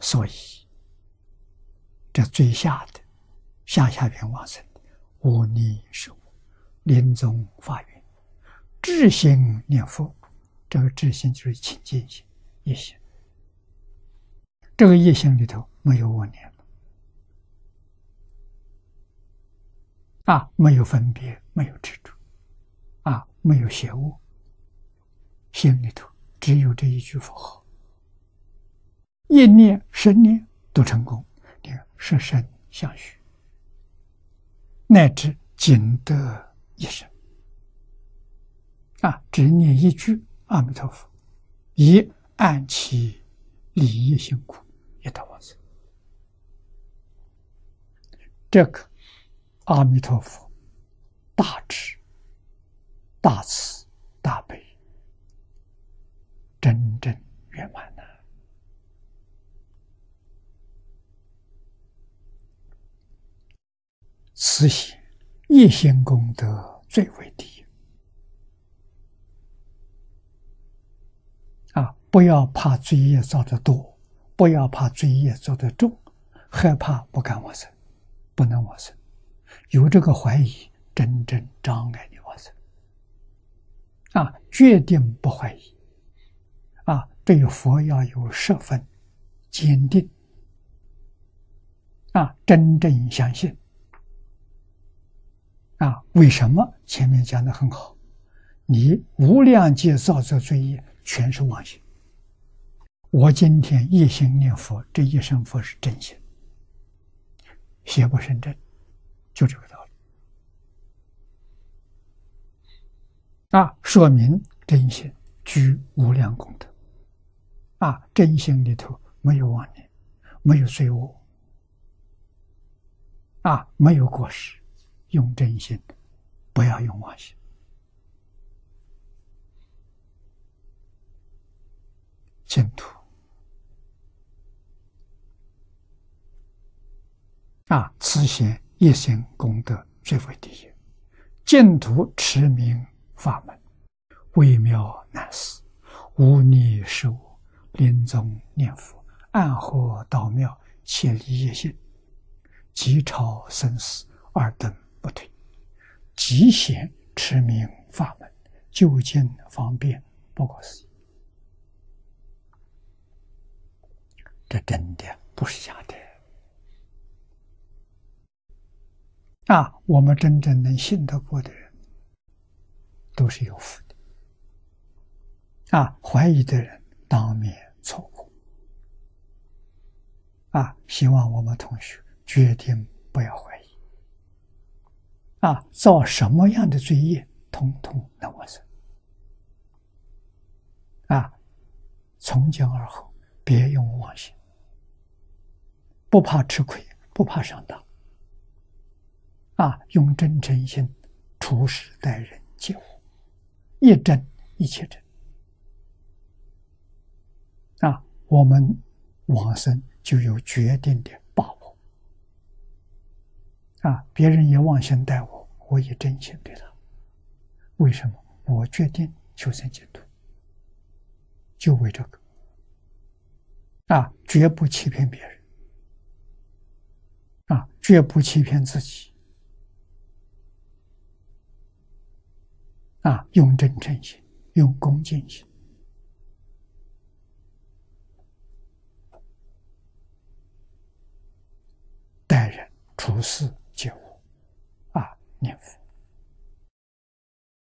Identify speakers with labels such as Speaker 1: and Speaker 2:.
Speaker 1: 所以这最下的下下边往生的无念是无，临终发愿，至心念佛，这个至心就是清净心一心。这个一心里头没有我念啊，没有分别，没有执着，啊，没有邪恶，心里头只有这一句佛号，一念、十念都成功，你看十身相续，乃至尽得一生，啊，只念一句阿弥陀佛，以安其利益辛苦。一头往生，这个阿弥陀佛大智、大慈、慈心一心功德最为第一啊！不要怕罪业造的多。不要怕罪业造的重，害怕不敢往生，不能往生，有这个怀疑，真正障碍你往生。啊，决定不怀疑，啊，对佛要有十分坚定，啊，真正相信，啊，为什么前面讲的很好？你无量劫造作罪业，全是妄心。我今天一心念佛，这一生佛是真心，邪不胜正，就这个道理。啊，说明真心具无量功德。啊，真心里头没有妄念，没有罪恶，啊，没有过失，用真心，不要用妄心。净土。啊，此贤一心功德最为第一，净土持名法门，微妙难思，无逆事物，临终念佛，暗合道妙，切离业性，即超生死二等不退，极贤持名法门，究竟方便不可思议。这真的不是假的。啊，我们真正能信得过的人，都是有福的。啊，怀疑的人当面错过。啊，希望我们同学决定不要怀疑。啊，造什么样的罪业，通通能完生。啊，从今而后，别用妄心，不怕吃亏，不怕上当。啊，用真诚心处事待人接物，一真一切真。啊，我们往生就有决定的把握。啊，别人也妄心待我，我也真心对他。为什么？我决定求生净土，就为这个。啊，绝不欺骗别人。啊，绝不欺骗自己。啊，用真诚心，用恭敬心，待人处事接物。гнев.